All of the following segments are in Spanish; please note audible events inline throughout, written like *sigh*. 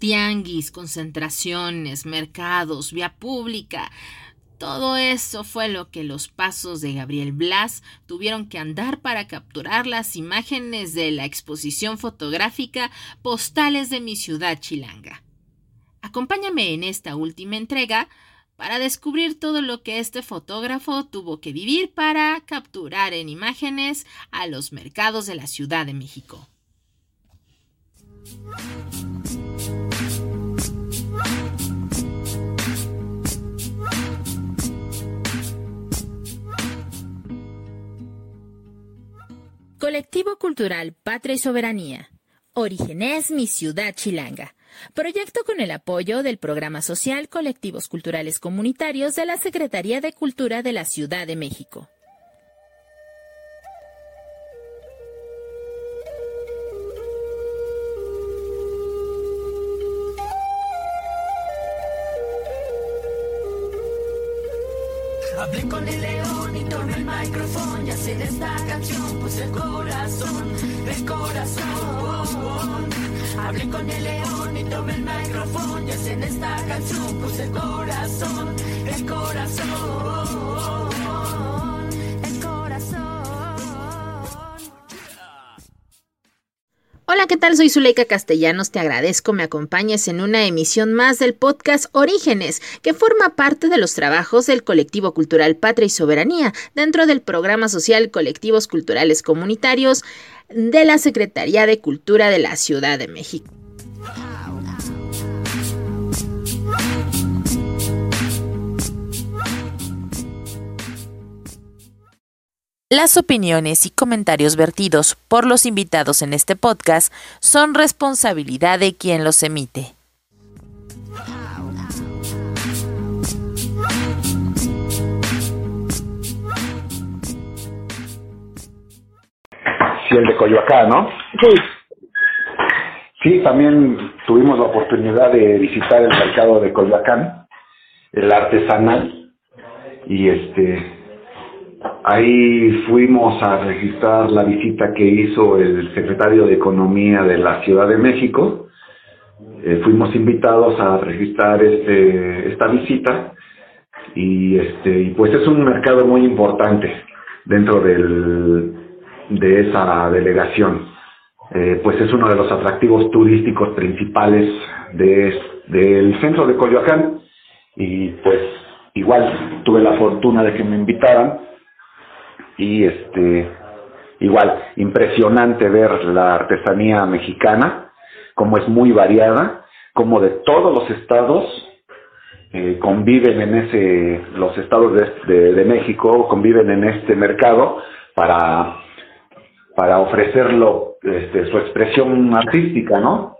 Tianguis, concentraciones, mercados, vía pública. Todo eso fue lo que los pasos de Gabriel Blas tuvieron que andar para capturar las imágenes de la exposición fotográfica Postales de mi ciudad chilanga. Acompáñame en esta última entrega para descubrir todo lo que este fotógrafo tuvo que vivir para capturar en imágenes a los mercados de la Ciudad de México. Colectivo Cultural Patria y Soberanía. Orígenes Mi Ciudad Chilanga. Proyecto con el apoyo del Programa Social Colectivos Culturales Comunitarios de la Secretaría de Cultura de la Ciudad de México. Micrófono y hacer esta canción, pues el corazón, el corazón. Hablé con el león y tomé el micrófono y hacer esta canción, pues el corazón, el corazón, Hola, ¿qué tal? Soy Zuleika Castellanos. Te agradezco me acompañes en una emisión más del podcast Orígenes, que forma parte de los trabajos del colectivo cultural Patria y Soberanía dentro del programa social Colectivos Culturales Comunitarios de la Secretaría de Cultura de la Ciudad de México. Las opiniones y comentarios vertidos por los invitados en este podcast son responsabilidad de quien los emite. Sí, el de Coyoacán, ¿no? Sí, Sí, también tuvimos la oportunidad de visitar el mercado de Coyoacán, el artesanal, y este, ahí fuimos a registrar la visita que hizo el secretario de Economía de la Ciudad de México. Eh, fuimos invitados a registrar este, esta visita y este, y pues es un mercado muy importante dentro del, de esa delegación. Eh, pues es uno de los atractivos turísticos principales de, del centro de Coyoacán. Y pues igual tuve la fortuna de que me invitaran y este igual impresionante ver la artesanía mexicana como es muy variada como de todos los estados eh, conviven en ese los estados de, de, México conviven en este mercado para para ofrecerlo este, su expresión artística, ¿no?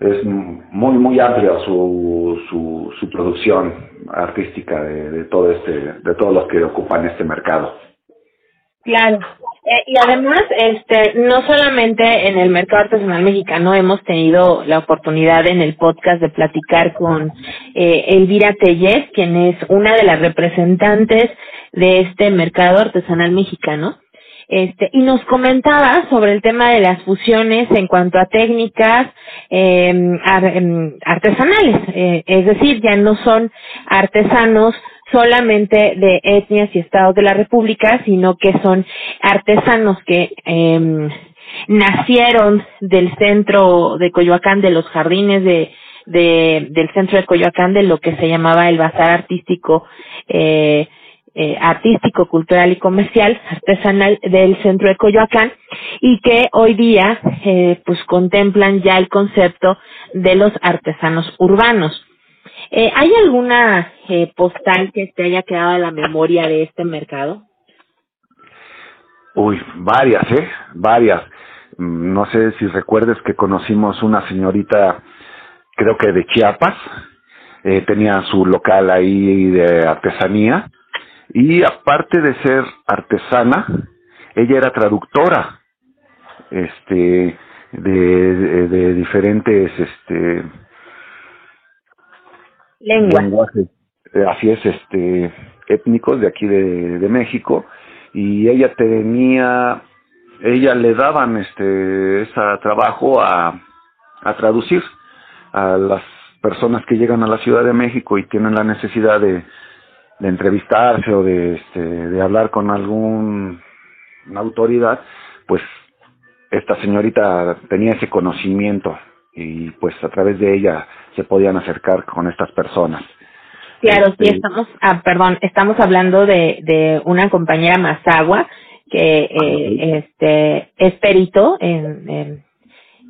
Es muy, muy amplia su, su, su producción artística de, de, todo este, de todos los que ocupan este mercado. Claro. Eh, y además, este, no solamente en el mercado artesanal mexicano hemos tenido la oportunidad en el podcast de platicar con eh, Elvira Tellez, quien es una de las representantes de este mercado artesanal mexicano. Este, y nos comentaba sobre el tema de las fusiones en cuanto a técnicas eh, ar, eh, artesanales, es decir, ya no son artesanos solamente de etnias y estados de la República, sino que son artesanos que eh, nacieron del centro de Coyoacán, de los jardines de, de, del centro de Coyoacán, de lo que se llamaba el bazar artístico eh, eh, artístico, cultural y comercial, artesanal del centro de Coyoacán y que hoy día eh, pues contemplan ya el concepto de los artesanos urbanos. Eh, ¿Hay alguna eh, postal que te haya quedado a la memoria de este mercado? Uy, varias, ¿eh? Varias. No sé si recuerdes que conocimos una señorita, creo que de Chiapas, eh, tenía su local ahí de artesanía y aparte de ser artesana, ella era traductora, este, de, de, diferentes, este, lenguajes, eh, así es, este, étnicos de aquí de, de México. Y ella tenía, ella le daban este, ese trabajo a, a traducir a las personas que llegan a la Ciudad de México y tienen la necesidad de, de entrevistarse o de, este, de hablar con alguna autoridad, pues esta señorita tenía ese conocimiento y pues a través de ella se podían acercar con estas personas. Claro, sí, este, estamos, ah, perdón, estamos hablando de, de una compañera Mazagua que eh, este es perito en, en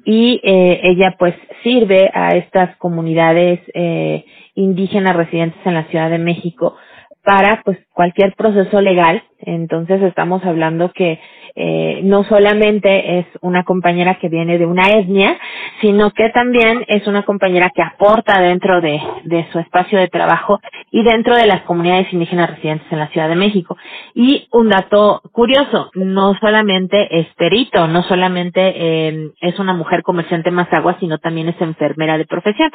y eh, ella pues sirve a estas comunidades eh, indígenas residentes en la Ciudad de México para pues cualquier proceso legal. Entonces estamos hablando que eh, no solamente es una compañera que viene de una etnia, sino que también es una compañera que aporta dentro de, de su espacio de trabajo y dentro de las comunidades indígenas residentes en la Ciudad de México. Y un dato curioso, no solamente es perito, no solamente eh, es una mujer comerciante más agua, sino también es enfermera de profesión.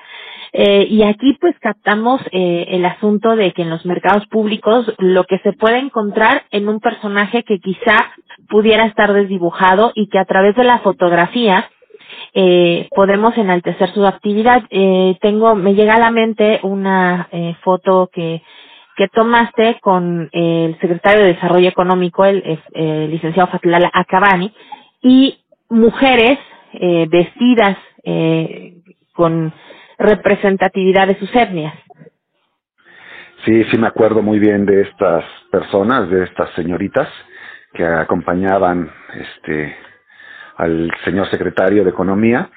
Eh, y aquí pues captamos eh, el asunto de que en los mercados públicos lo que se puede encontrar en un personaje que quizá pudiera estar desdibujado y que a través de la fotografía eh, podemos enaltecer su actividad. Eh, tengo, me llega a la mente una eh, foto que, que tomaste con el secretario de Desarrollo Económico, el, el licenciado Fatlala Acabani, y mujeres eh, vestidas eh, con representatividad de sus etnias. Sí, sí me acuerdo muy bien de estas personas, de estas señoritas que acompañaban este al señor secretario de Economía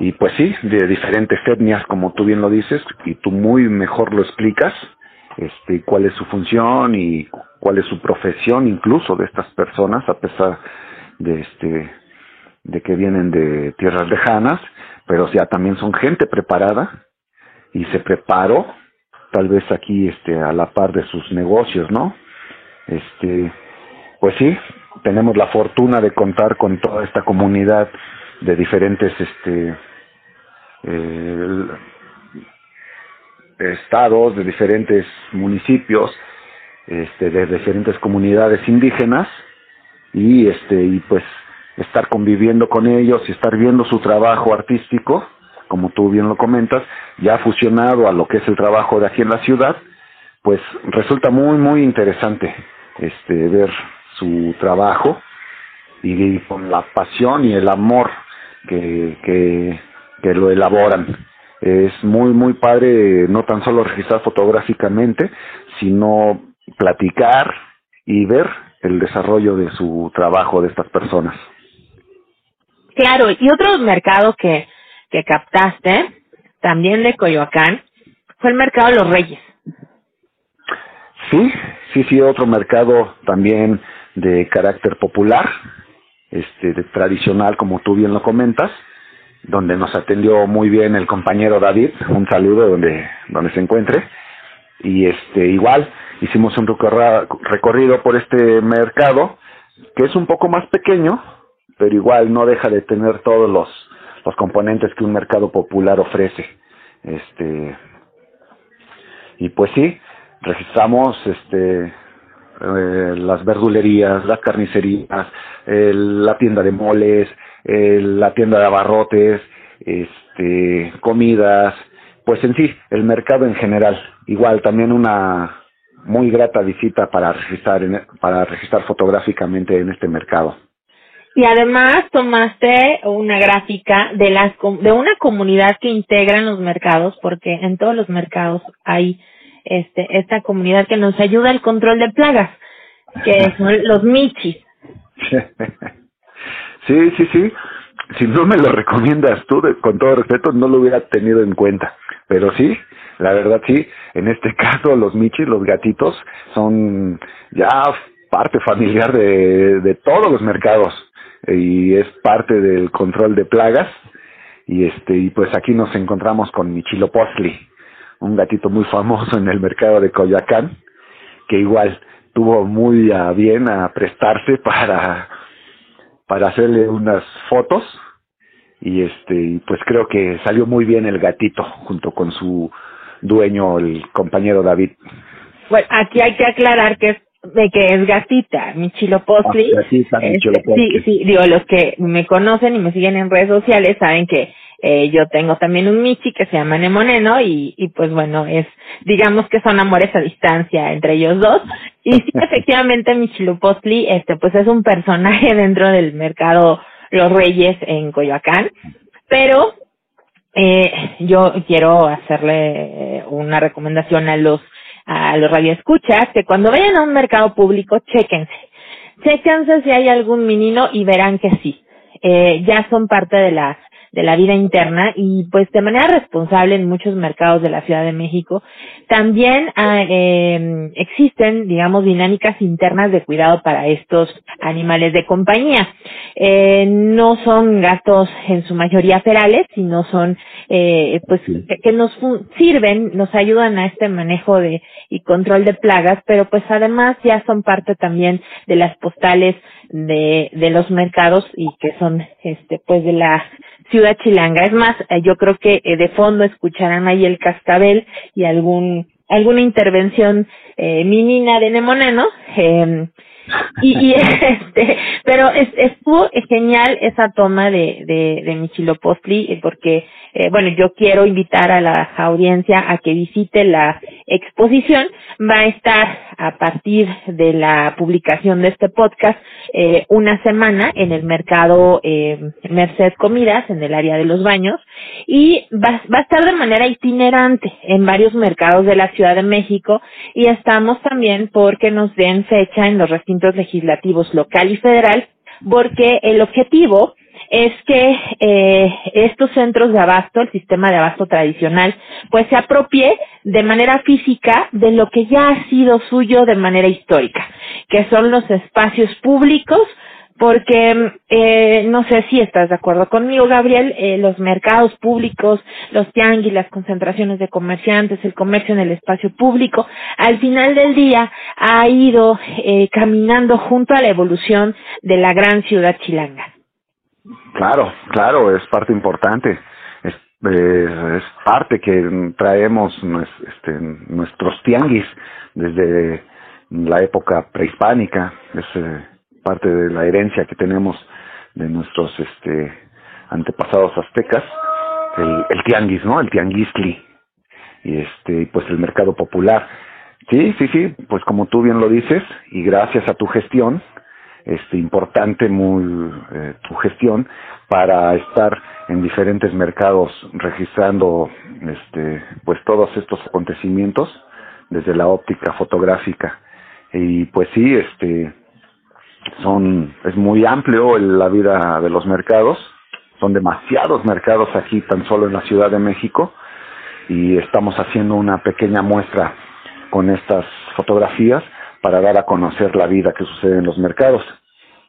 y pues sí, de diferentes etnias como tú bien lo dices y tú muy mejor lo explicas, este cuál es su función y cuál es su profesión incluso de estas personas a pesar de este de que vienen de tierras lejanas, pero ya también son gente preparada y se preparó tal vez aquí este a la par de sus negocios, ¿no? Este pues sí, tenemos la fortuna de contar con toda esta comunidad de diferentes este eh, estados, de diferentes municipios, este, de diferentes comunidades indígenas y este y pues estar conviviendo con ellos y estar viendo su trabajo artístico, como tú bien lo comentas, ya fusionado a lo que es el trabajo de aquí en la ciudad, pues resulta muy muy interesante este ver su trabajo y, con la pasión y el amor que, que, que lo elaboran. Es muy, muy padre no tan solo registrar fotográficamente, sino platicar y ver el desarrollo de su trabajo de estas personas. Claro, y otro mercado que, que captaste, también de Coyoacán, fue el mercado de los Reyes. Sí, sí, sí, otro mercado también de carácter popular, este, de tradicional, como tú bien lo comentas, donde nos atendió muy bien el compañero David, un saludo donde, donde se encuentre, y este, igual, hicimos un recorrido por este mercado, que es un poco más pequeño, pero igual no deja de tener todos los, los componentes que un mercado popular ofrece. Este, y pues sí, registramos este eh, las verdulerías, las carnicerías, la tienda de moles, la tienda de abarrotes, este, comidas, pues en sí, el mercado en general. Igual también una muy grata visita para registrar, para registrar fotográficamente en este mercado. Y además tomaste una gráfica de las de una comunidad que integra en los mercados, porque en todos los mercados hay este, esta comunidad que nos ayuda al control de plagas, que *laughs* son los michis. Sí, sí, sí. Si no me lo recomiendas tú, con todo respeto, no lo hubiera tenido en cuenta. Pero sí, la verdad sí, en este *laughs* caso los michis, los gatitos, son ya parte familiar de, de todos los mercados y es parte del control de plagas. Y este y pues aquí nos encontramos con Michilopostli un gatito muy famoso en el mercado de Coyoacán, que igual tuvo muy a bien a prestarse para para hacerle unas fotos. Y este pues creo que salió muy bien el gatito junto con su dueño el compañero David. Bueno aquí hay que aclarar que es de que es gatita, Michilopostli. Ah, sí, sí, sí, digo, los que me conocen y me siguen en redes sociales saben que eh, yo tengo también un Michi que se llama Nemoneno y, y pues bueno, es, digamos que son amores a distancia entre ellos dos. Y sí, *laughs* efectivamente Michilopostli, este, pues es un personaje *laughs* dentro del mercado Los Reyes en Coyoacán, pero eh, yo quiero hacerle una recomendación a los a los radioescuchas que cuando vayan a un mercado público, chéquense. Chéquense si hay algún menino y verán que sí. Eh, ya son parte de la de la vida interna y pues de manera responsable en muchos mercados de la Ciudad de México también eh, existen digamos dinámicas internas de cuidado para estos animales de compañía. Eh, no son gastos en su mayoría ferales sino son eh, pues que, que nos sirven nos ayudan a este manejo de y control de plagas pero pues además ya son parte también de las postales de, de los mercados y que son este pues de la ciudad chilanga. Es más, eh, yo creo que eh, de fondo escucharán ahí el cascabel y algún alguna intervención eh, minina de Nemoneno. Eh, y, y *laughs* este, pero es, estuvo genial esa toma de, de, de Michilopostli, porque, eh, bueno, yo quiero invitar a la audiencia a que visite la exposición. Va a estar a partir de la publicación de este podcast eh, una semana en el mercado eh, Merced Comidas, en el área de los baños, y va, va a estar de manera itinerante en varios mercados de la Ciudad de México y estamos también porque nos den fecha en los recintos legislativos local y federal, porque el objetivo es que eh, estos centros de abasto, el sistema de abasto tradicional, pues se apropie de manera física de lo que ya ha sido suyo de manera histórica, que son los espacios públicos, porque eh, no sé si estás de acuerdo conmigo, Gabriel, eh, los mercados públicos, los tianguis, las concentraciones de comerciantes, el comercio en el espacio público, al final del día ha ido eh, caminando junto a la evolución de la gran ciudad chilanga. Claro, claro, es parte importante. Es, es parte que traemos este, nuestros tianguis desde la época prehispánica. Es eh, parte de la herencia que tenemos de nuestros este, antepasados aztecas. El, el tianguis, ¿no? El tianguisli. Y este, pues el mercado popular. Sí, sí, sí, pues como tú bien lo dices, y gracias a tu gestión, este, importante muy eh, tu gestión para estar en diferentes mercados registrando este pues todos estos acontecimientos desde la óptica fotográfica y pues sí este son es muy amplio la vida de los mercados son demasiados mercados aquí tan solo en la Ciudad de México y estamos haciendo una pequeña muestra con estas fotografías para dar a conocer la vida que sucede en los mercados.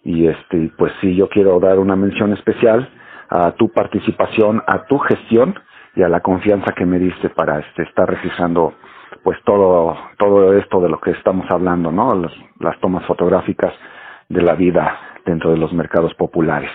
Y este, pues sí, yo quiero dar una mención especial a tu participación, a tu gestión y a la confianza que me diste para este, estar registrando pues todo, todo esto de lo que estamos hablando, ¿no? Las tomas fotográficas de la vida dentro de los mercados populares.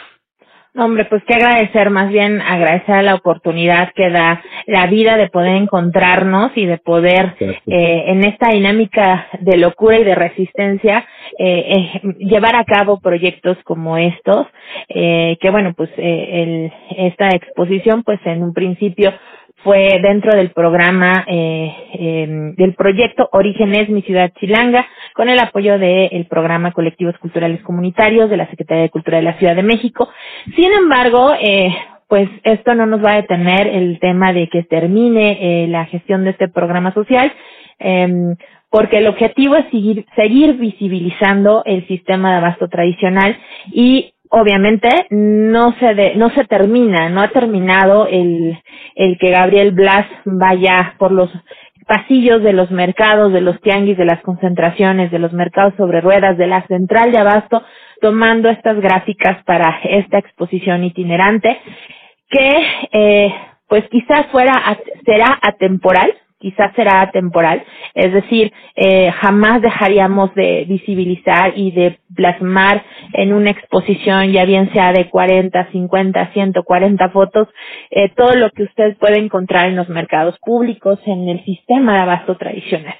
Hombre, pues que agradecer, más bien agradecer la oportunidad que da la vida de poder encontrarnos y de poder eh, en esta dinámica de locura y de resistencia eh, eh, llevar a cabo proyectos como estos, eh, que bueno, pues eh, el, esta exposición pues en un principio fue dentro del programa eh, eh, del proyecto Orígenes Mi Ciudad Chilanga, con el apoyo del el programa Colectivos Culturales Comunitarios de la Secretaría de Cultura de la Ciudad de México. Sin embargo, eh, pues esto no nos va a detener el tema de que termine eh, la gestión de este programa social, eh, porque el objetivo es seguir, seguir visibilizando el sistema de abasto tradicional y obviamente no se de, no se termina, no ha terminado el, el que Gabriel Blas vaya por los pasillos de los mercados, de los tianguis, de las concentraciones, de los mercados sobre ruedas, de la central de abasto, tomando estas gráficas para esta exposición itinerante, que eh, pues quizás fuera será atemporal, quizás será temporal, es decir, eh, jamás dejaríamos de visibilizar y de plasmar en una exposición, ya bien sea de 40, 50, 140 fotos, eh, todo lo que usted puede encontrar en los mercados públicos, en el sistema de abasto tradicional.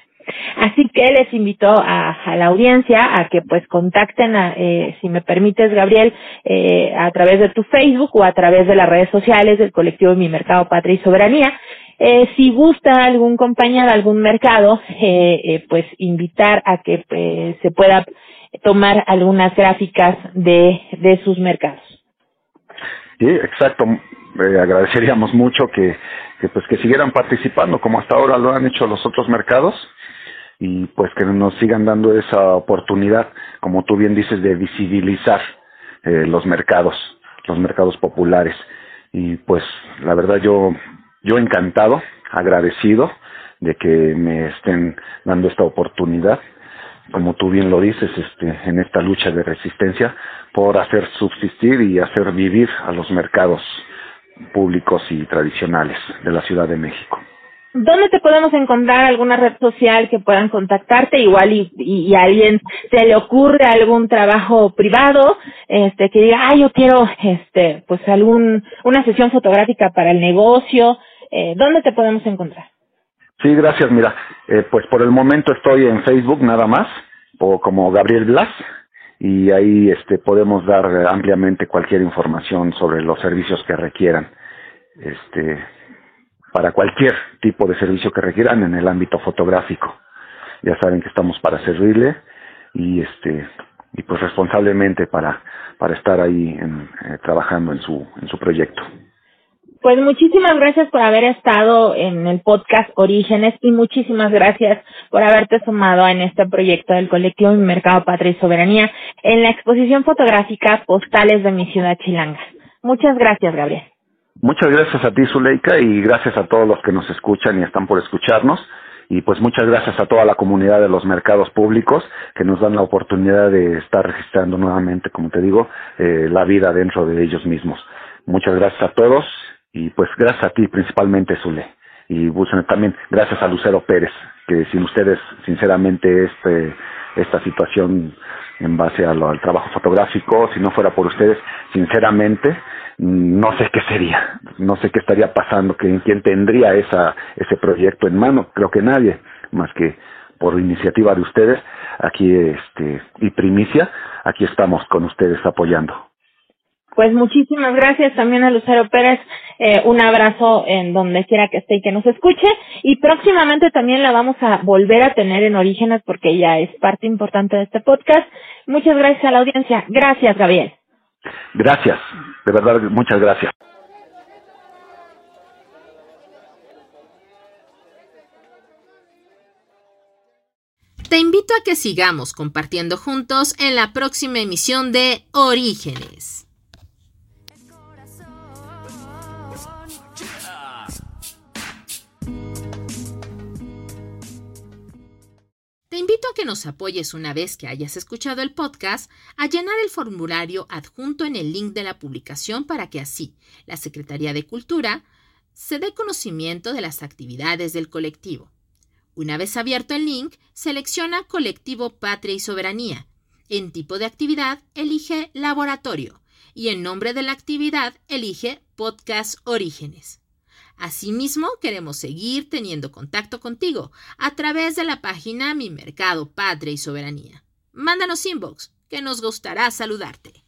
Así que les invito a, a, la audiencia a que pues contacten, a, eh, si me permites, Gabriel, eh, a través de tu Facebook o a través de las redes sociales del colectivo Mi Mercado Patria y Soberanía. Eh, si gusta algún compañero, algún mercado, eh, eh, pues invitar a que eh, se pueda tomar algunas gráficas de, de sus mercados. Sí, exacto. Eh, agradeceríamos mucho que, que pues que siguieran participando como hasta ahora lo han hecho los otros mercados y pues que nos sigan dando esa oportunidad, como tú bien dices, de visibilizar los mercados, los mercados populares. Y pues la verdad yo, yo encantado, agradecido de que me estén dando esta oportunidad, como tú bien lo dices, este, en esta lucha de resistencia por hacer subsistir y hacer vivir a los mercados públicos y tradicionales de la Ciudad de México. ¿Dónde te podemos encontrar alguna red social que puedan contactarte? Igual y, y, a alguien se le ocurre algún trabajo privado, este, que diga, ah, yo quiero, este, pues algún, una sesión fotográfica para el negocio. Eh, ¿Dónde te podemos encontrar? Sí, gracias. Mira, eh, pues por el momento estoy en Facebook nada más, o como Gabriel Blas, y ahí este, podemos dar ampliamente cualquier información sobre los servicios que requieran. Este, para cualquier tipo de servicio que requieran en el ámbito fotográfico. Ya saben que estamos para servirle y este y pues responsablemente para para estar ahí en, eh, trabajando en su en su proyecto. Pues muchísimas gracias por haber estado en el podcast Orígenes y muchísimas gracias por haberte sumado en este proyecto del colectivo Mi Mercado Patria y Soberanía en la exposición fotográfica Postales de mi ciudad Chilanga. Muchas gracias, Gabriel. Muchas gracias a ti, Zuleika, y gracias a todos los que nos escuchan y están por escucharnos. Y pues muchas gracias a toda la comunidad de los mercados públicos que nos dan la oportunidad de estar registrando nuevamente, como te digo, eh, la vida dentro de ellos mismos. Muchas gracias a todos y pues gracias a ti principalmente, Zule. Y pues, también gracias a Lucero Pérez, que sin ustedes, sinceramente, este, esta situación en base al trabajo fotográfico, si no fuera por ustedes, sinceramente, no sé qué sería, no sé qué estaría pasando, que, quién tendría esa, ese proyecto en mano, creo que nadie, más que por iniciativa de ustedes, aquí este, y primicia, aquí estamos con ustedes apoyando. Pues muchísimas gracias también a Lucero Pérez, eh, un abrazo en donde quiera que esté y que nos escuche, y próximamente también la vamos a volver a tener en Orígenes porque ella es parte importante de este podcast. Muchas gracias a la audiencia. Gracias, Gabriel. Gracias, de verdad, muchas gracias. Te invito a que sigamos compartiendo juntos en la próxima emisión de Orígenes. Te invito a que nos apoyes una vez que hayas escuchado el podcast a llenar el formulario adjunto en el link de la publicación para que así la Secretaría de Cultura se dé conocimiento de las actividades del colectivo. Una vez abierto el link, selecciona Colectivo Patria y Soberanía. En tipo de actividad, elige Laboratorio y en nombre de la actividad, elige Podcast Orígenes. Asimismo, queremos seguir teniendo contacto contigo a través de la página Mi Mercado, Patria y Soberanía. Mándanos inbox, que nos gustará saludarte.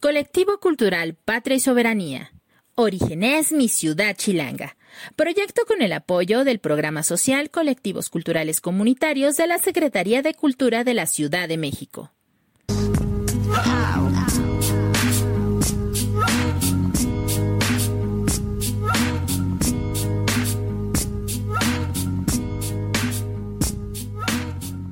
Colectivo Cultural Patria y Soberanía. Orígenes Mi Ciudad Chilanga. Proyecto con el apoyo del Programa Social Colectivos Culturales Comunitarios de la Secretaría de Cultura de la Ciudad de México.